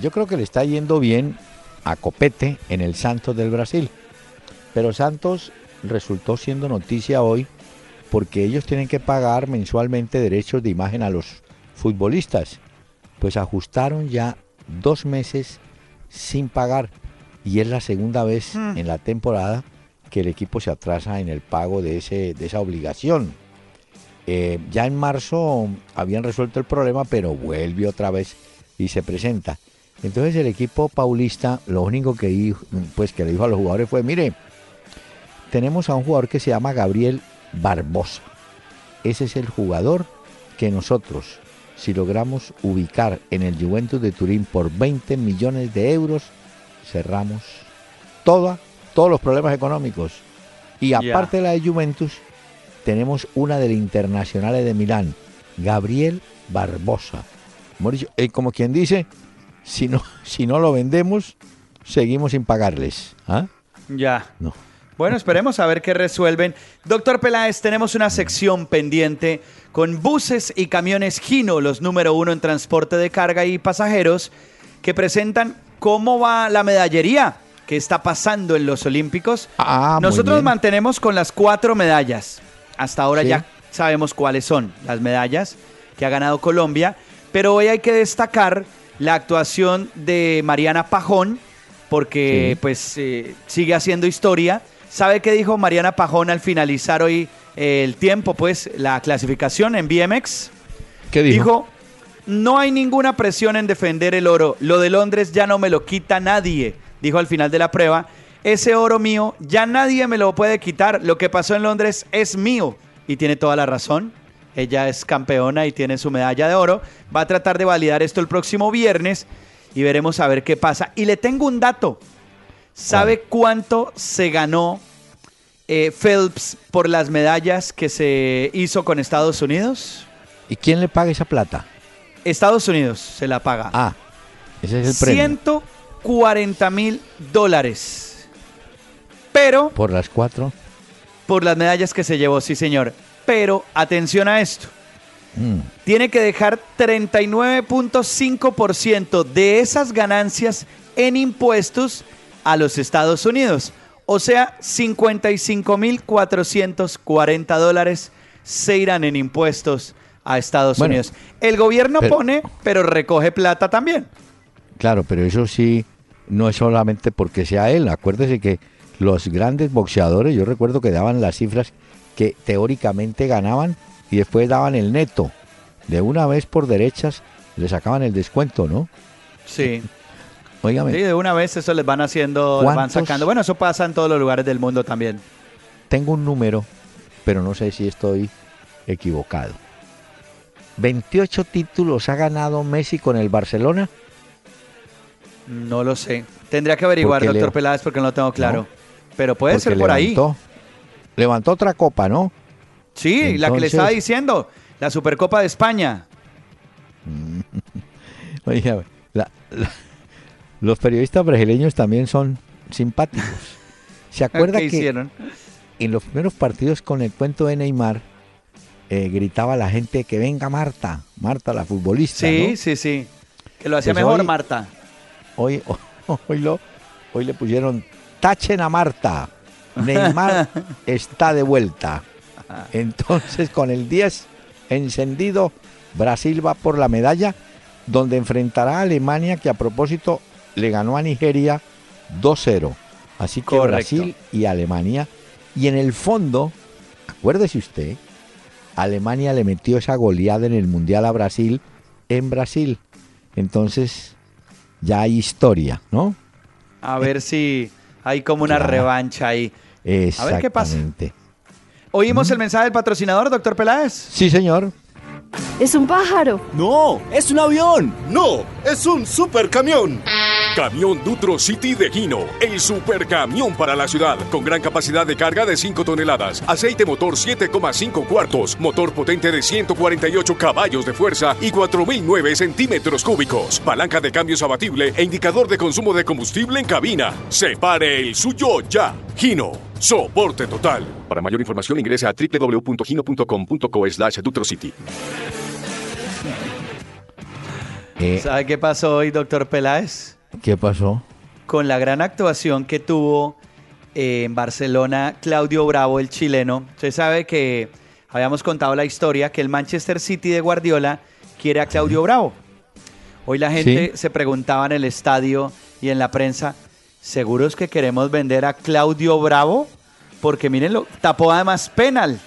yo creo que le está yendo bien a Copete en el Santos del Brasil. Pero Santos resultó siendo noticia hoy porque ellos tienen que pagar mensualmente derechos de imagen a los futbolistas. Pues ajustaron ya dos meses sin pagar y es la segunda vez mm. en la temporada que el equipo se atrasa en el pago de, ese, de esa obligación. Eh, ya en marzo habían resuelto el problema, pero vuelve otra vez y se presenta. Entonces el equipo paulista lo único que, pues, que le dijo a los jugadores fue, mire, tenemos a un jugador que se llama Gabriel Barbosa. Ese es el jugador que nosotros, si logramos ubicar en el Juventus de Turín por 20 millones de euros, cerramos toda, todos los problemas económicos. Y aparte de la de Juventus, tenemos una del Internacional de Milán, Gabriel Barbosa. Eh, como quien dice, si no, si no lo vendemos, seguimos sin pagarles. ¿Ah? Ya. No. Bueno, esperemos a ver qué resuelven. Doctor Peláez, tenemos una sección pendiente con buses y camiones Gino, los número uno en transporte de carga y pasajeros, que presentan cómo va la medallería que está pasando en los Olímpicos. Ah, Nosotros mantenemos con las cuatro medallas. Hasta ahora ya sabemos cuáles son las medallas que ha ganado Colombia, pero hoy hay que destacar la actuación de Mariana Pajón, porque pues eh, sigue haciendo historia ¿Sabe qué dijo Mariana Pajón al finalizar hoy eh, el tiempo, pues, la clasificación en BMX? ¿Qué dijo? Dijo, no hay ninguna presión en defender el oro. Lo de Londres ya no me lo quita nadie, dijo al final de la prueba. Ese oro mío ya nadie me lo puede quitar. Lo que pasó en Londres es mío. Y tiene toda la razón. Ella es campeona y tiene su medalla de oro. Va a tratar de validar esto el próximo viernes y veremos a ver qué pasa. Y le tengo un dato. ¿Sabe cuánto se ganó eh, Phelps por las medallas que se hizo con Estados Unidos? ¿Y quién le paga esa plata? Estados Unidos se la paga. Ah, ese es el premio. 140 mil dólares. Pero... ¿Por las cuatro? Por las medallas que se llevó, sí señor. Pero atención a esto. Mm. Tiene que dejar 39.5% de esas ganancias en impuestos a los Estados Unidos. O sea, 55.440 dólares se irán en impuestos a Estados Unidos. El gobierno pone, pero recoge plata también. Claro, pero eso sí, no es solamente porque sea él. Acuérdese que los grandes boxeadores, yo recuerdo que daban las cifras que teóricamente ganaban y después daban el neto. De una vez por derechas le sacaban el descuento, ¿no? Sí. Sí, de una vez eso les van haciendo, van sacando. Bueno, eso pasa en todos los lugares del mundo también. Tengo un número, pero no sé si estoy equivocado. 28 títulos ha ganado Messi con el Barcelona. No lo sé. Tendría que averiguar, doctor Peláez, porque no lo tengo claro. pero puede ser por ahí. Levantó otra copa, ¿no? Sí, la que le estaba diciendo, la Supercopa de España. Oiga, la los periodistas brasileños también son simpáticos. ¿Se acuerda que hicieron? en los primeros partidos con el cuento de Neymar eh, gritaba la gente que venga Marta, Marta la futbolista? Sí, sí, sí. Que lo hacía pues mejor Marta. Hoy, hoy, lo, hoy le pusieron tachen a Marta. Neymar está de vuelta. Entonces con el 10 encendido, Brasil va por la medalla donde enfrentará a Alemania que a propósito le ganó a Nigeria 2-0. Así que Brasil y Alemania. Y en el fondo, acuérdese usted, Alemania le metió esa goleada en el Mundial a Brasil en Brasil. Entonces, ya hay historia, ¿no? A ver si hay como una revancha ahí. A ver qué pasa. ¿Oímos el mensaje del patrocinador, doctor Peláez? Sí, señor. ¿Es un pájaro? No, es un avión. No, es un supercamión. Camión Dutro City de Gino, el supercamión para la ciudad, con gran capacidad de carga de 5 toneladas, aceite motor 7,5 cuartos, motor potente de 148 caballos de fuerza y 4.009 centímetros cúbicos, palanca de cambios abatible e indicador de consumo de combustible en cabina. Separe el suyo ya. Gino, soporte total. Para mayor información ingrese a www.gino.com.co slash City. Eh, ¿Sabe qué pasó hoy, doctor Peláez? ¿Qué pasó? Con la gran actuación que tuvo eh, en Barcelona Claudio Bravo, el chileno. Usted sabe que habíamos contado la historia que el Manchester City de Guardiola quiere a Claudio Bravo. Hoy la gente se preguntaba en el estadio y en la prensa, ¿seguros que queremos vender a Claudio Bravo? Porque mírenlo, tapó además penal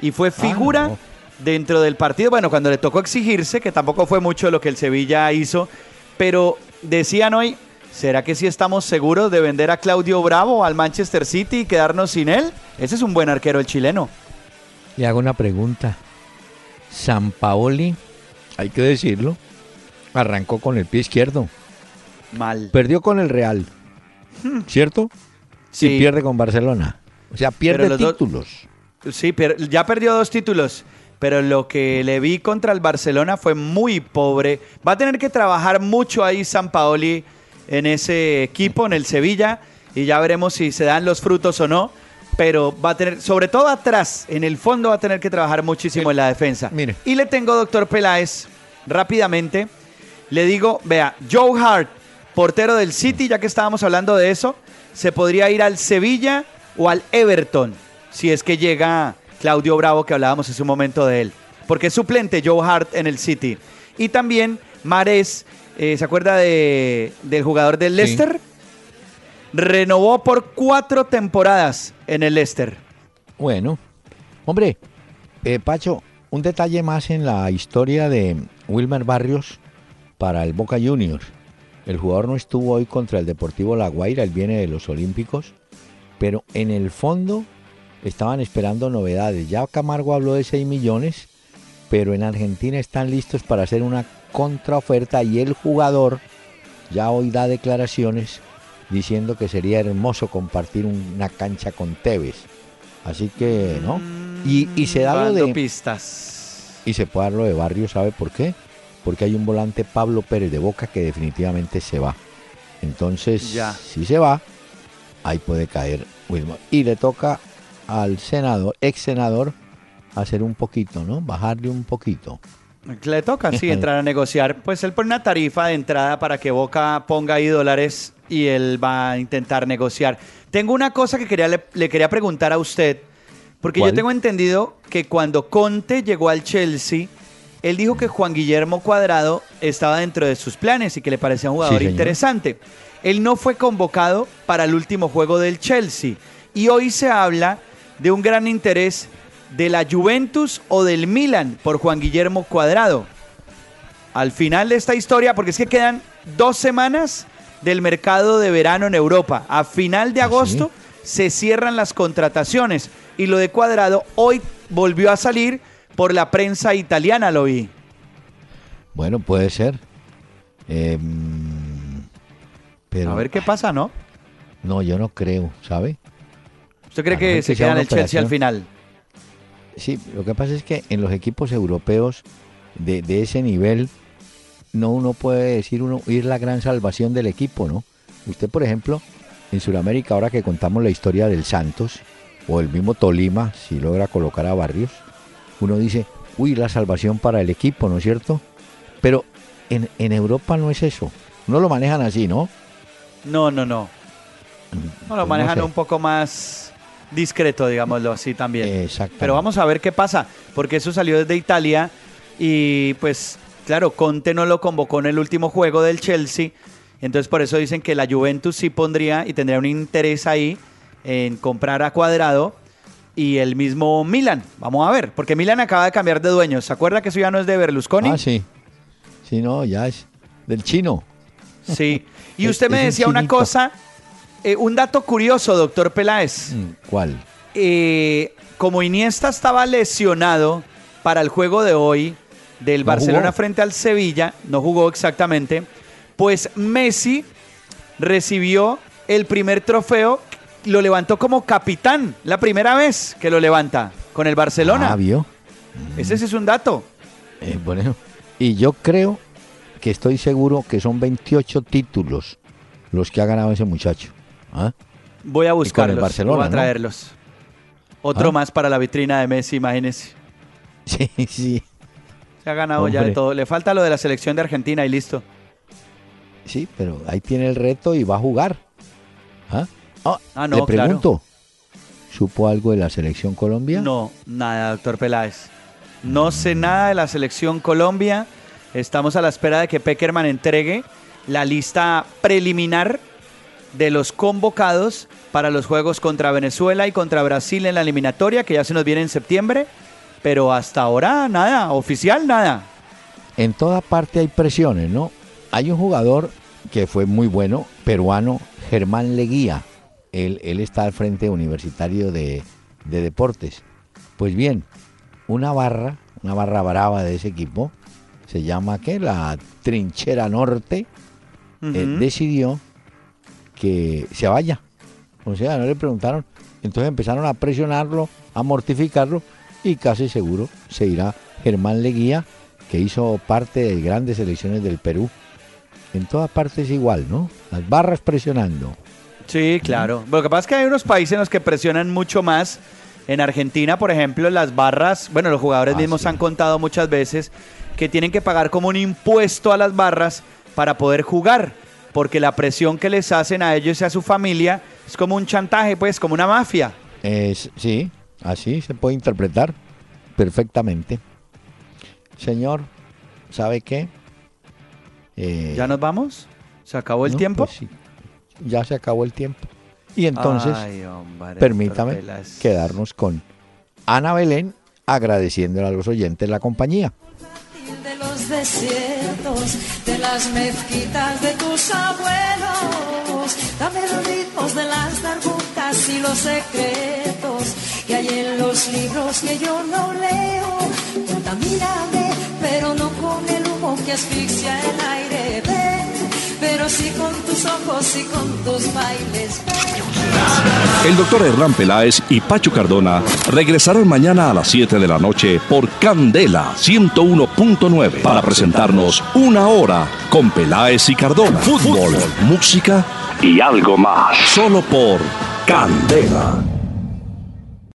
y fue ah, figura dentro del partido. Bueno, cuando le tocó exigirse, que tampoco fue mucho lo que el Sevilla hizo, pero decían hoy, ¿será que sí estamos seguros de vender a Claudio Bravo al Manchester City y quedarnos sin él? Ese es un buen arquero el chileno. Le hago una pregunta. San Paoli, hay que decirlo, arrancó con el pie izquierdo. Mal. Perdió con el Real, hmm. ¿cierto? Sí. Y pierde con Barcelona. O sea, pierde títulos. Sí, ya perdió dos títulos pero lo que le vi contra el Barcelona fue muy pobre. Va a tener que trabajar mucho ahí San Paoli en ese equipo, en el Sevilla, y ya veremos si se dan los frutos o no. Pero va a tener, sobre todo atrás, en el fondo va a tener que trabajar muchísimo en la defensa. Mire. Y le tengo, doctor Peláez, rápidamente, le digo, vea, Joe Hart, portero del City, ya que estábamos hablando de eso, se podría ir al Sevilla o al Everton, si es que llega Claudio Bravo, que hablábamos hace un momento de él. Porque es suplente Joe Hart en el City. Y también Mares, eh, ¿se acuerda de, del jugador del Leicester? Renovó por cuatro temporadas en el Leicester. Bueno, hombre, eh, Pacho, un detalle más en la historia de Wilmer Barrios para el Boca Juniors. El jugador no estuvo hoy contra el Deportivo La Guaira, él viene de los Olímpicos, pero en el fondo estaban esperando novedades. Ya Camargo habló de 6 millones, pero en Argentina están listos para hacer una contraoferta y el jugador ya hoy da declaraciones diciendo que sería hermoso compartir una cancha con Tevez. Así que, ¿no? Y, se da lo de... pistas. Y se puede dar lo de Barrio, ¿sabe por qué? Porque hay un volante Pablo Pérez de Boca que definitivamente se va. Entonces, ya. si se va, ahí puede caer Wilmar. Y le toca al senador, ex senador, hacer un poquito, ¿no? Bajarle un poquito. Le toca, sí, entrar a negociar. Pues él pone una tarifa de entrada para que Boca ponga ahí dólares y él va a intentar negociar. Tengo una cosa que quería, le, quería preguntar a usted, porque yo tengo entendido que cuando Conte llegó al Chelsea, él dijo que Juan Guillermo Cuadrado estaba dentro de sus planes y que le parecía un jugador interesante. Él no fue convocado para el último juego del Chelsea y hoy se habla de un gran interés de la Juventus o del Milan por Juan Guillermo Cuadrado. Al final de esta historia, porque es que quedan dos semanas del mercado de verano en Europa. A final de ¿Ah, agosto se cierran las contrataciones y lo de Cuadrado hoy volvió a salir por la prensa italiana, lo vi. Bueno, puede ser. Em, pero, a ver qué pasa, ¿no? No, yo no creo, ¿sabe? ¿Usted cree que, se queda en el Chelsea al final? Sí, lo que pasa es que en los equipos europeos de, ese nivel, no uno puede decir uno ir la gran salvación del equipo, ¿no? Usted, por ejemplo, en Sudamérica, ahora que contamos la historia del Santos, o el mismo Tolima, si logra colocar a Barrios, uno dice, uy, la salvación para el equipo, ¿no es cierto? Pero en, en Europa no es eso. No lo manejan así, ¿no? No, no, no. No lo pues manejan un poco más discreto, digámoslo así también. Exacto. Pero vamos a ver qué pasa, porque eso salió desde Italia y pues claro, Conte no lo convocó en el último juego del Chelsea, entonces por eso dicen que la Juventus sí pondría y tendría un interés ahí en comprar a Cuadrado y el mismo Milan. Vamos a ver, porque Milan acaba de cambiar de dueños. ¿Se acuerda que eso ya no es de Berlusconi? Ah, sí. Sí, no, ya es del chino. Sí. Y usted me decía una cosa eh, un dato curioso, doctor Peláez. Mm, ¿Cuál? Eh, como Iniesta estaba lesionado para el juego de hoy del Barcelona frente al Sevilla, no jugó exactamente, pues Messi recibió el primer trofeo, lo levantó como capitán, la primera vez que lo levanta con el Barcelona. Ah, vio. Ese, es un dato. Eh, bueno, y yo creo que estoy seguro que son 28 títulos los que ha ganado ese muchacho. ¿Ah? Voy a buscarlos. Barcelona, voy a traerlos. Otro ¿Ah? más para la vitrina de Messi, imagínese. Sí, sí. Se ha ganado ya de todo. Le falta lo de la selección de Argentina y listo. Sí, pero ahí tiene el reto y va a jugar. ¿Ah? ah no, le pregunto, ¿supo algo de la selección Colombia? No, nada, doctor Peláez. No sé nada de la selección Colombia. Estamos a la espera de que Peckerman entregue la lista preliminar de los convocados para los juegos contra Venezuela y contra Brasil en la eliminatoria, que ya se nos viene en septiembre. Pero hasta ahora nada, oficial nada. En toda parte hay presiones, ¿no? Hay un jugador que fue muy bueno, peruano, Germán Leguía. Él, él está al frente universitario de, deportes. Pues bien, una barra, una barra brava de ese equipo, se llama ¿qué? La Trinchera Norte, eh, decidió que se vaya. O sea, no le preguntaron. Entonces empezaron a presionarlo, a mortificarlo y casi seguro se irá Germán Leguía, que hizo parte de grandes elecciones del Perú en todas partes igual, ¿no? Las barras presionando. Sí, claro. Lo que pasa es que hay unos países en los que presionan mucho más. En Argentina, por ejemplo, las barras, bueno, los jugadores ah, mismos han contado muchas veces que tienen que pagar como un impuesto a las barras para poder jugar, porque la presión que les hacen a ellos y a su familia es como un chantaje, pues, como una mafia. Es, sí, así se puede interpretar perfectamente. Señor, ¿sabe qué? Eh, ¿Ya nos vamos? ¿Se acabó el tiempo? Pues sí, ya se acabó el tiempo. Y entonces, permítame quedarnos con Ana Belén agradeciéndole a los oyentes la compañía. De los desiertos, de las mezquitas de tus abuelos, dame los ritmos de las darbucas y los secretos que hay en los libros que yo no leo. Contamíname, pero no con el humo que asfixia el aire. Pero sí con tus ojos y con tus bailes. El doctor Hernán Peláez y Pacho Cardona regresarán mañana a las 7 de la noche por Candela 101.9 para presentarnos una hora con Peláez y Cardona. Fútbol, música y algo más. Solo por Candela.